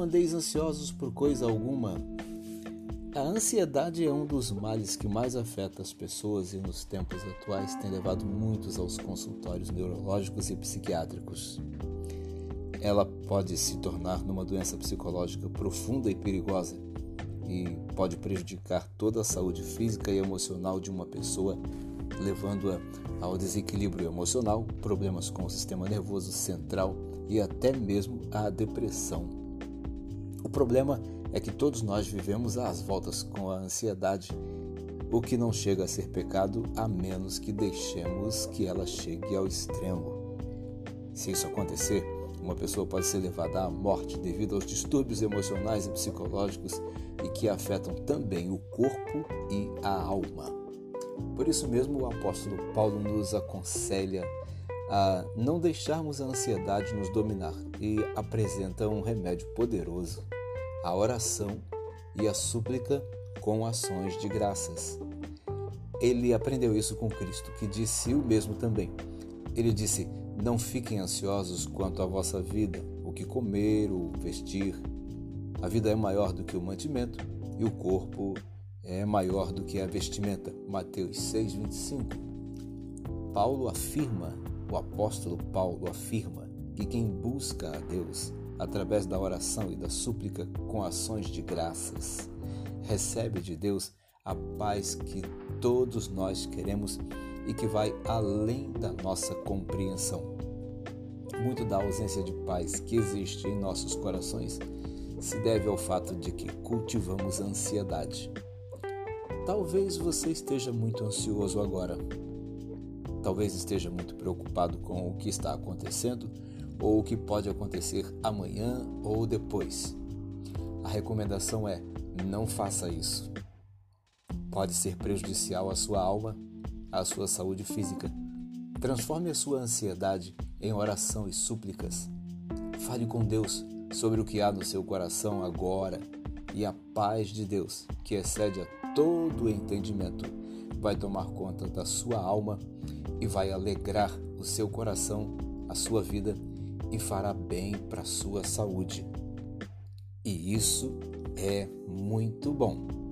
andeis ansiosos por coisa alguma. A ansiedade é um dos males que mais afeta as pessoas e nos tempos atuais tem levado muitos aos consultórios neurológicos e psiquiátricos. Ela pode se tornar numa doença psicológica profunda e perigosa e pode prejudicar toda a saúde física e emocional de uma pessoa, levando-a ao desequilíbrio emocional, problemas com o sistema nervoso central e até mesmo à depressão. O problema é que todos nós vivemos às voltas com a ansiedade, o que não chega a ser pecado a menos que deixemos que ela chegue ao extremo. Se isso acontecer, uma pessoa pode ser levada à morte devido aos distúrbios emocionais e psicológicos e que afetam também o corpo e a alma. Por isso mesmo, o apóstolo Paulo nos aconselha a não deixarmos a ansiedade nos dominar e apresenta um remédio poderoso, a oração e a súplica com ações de graças. Ele aprendeu isso com Cristo, que disse o mesmo também. Ele disse: Não fiquem ansiosos quanto à vossa vida, o que comer, o vestir. A vida é maior do que o mantimento e o corpo é maior do que a vestimenta. Mateus 6:25. Paulo afirma o apóstolo Paulo afirma que quem busca a Deus através da oração e da súplica com ações de graças recebe de Deus a paz que todos nós queremos e que vai além da nossa compreensão. Muito da ausência de paz que existe em nossos corações se deve ao fato de que cultivamos ansiedade. Talvez você esteja muito ansioso agora, Talvez esteja muito preocupado com o que está acontecendo ou o que pode acontecer amanhã ou depois. A recomendação é: não faça isso. Pode ser prejudicial à sua alma, à sua saúde física. Transforme a sua ansiedade em oração e súplicas. Fale com Deus sobre o que há no seu coração agora e a paz de Deus, que excede a todo o entendimento, vai tomar conta da sua alma e vai alegrar o seu coração, a sua vida e fará bem para a sua saúde. E isso é muito bom.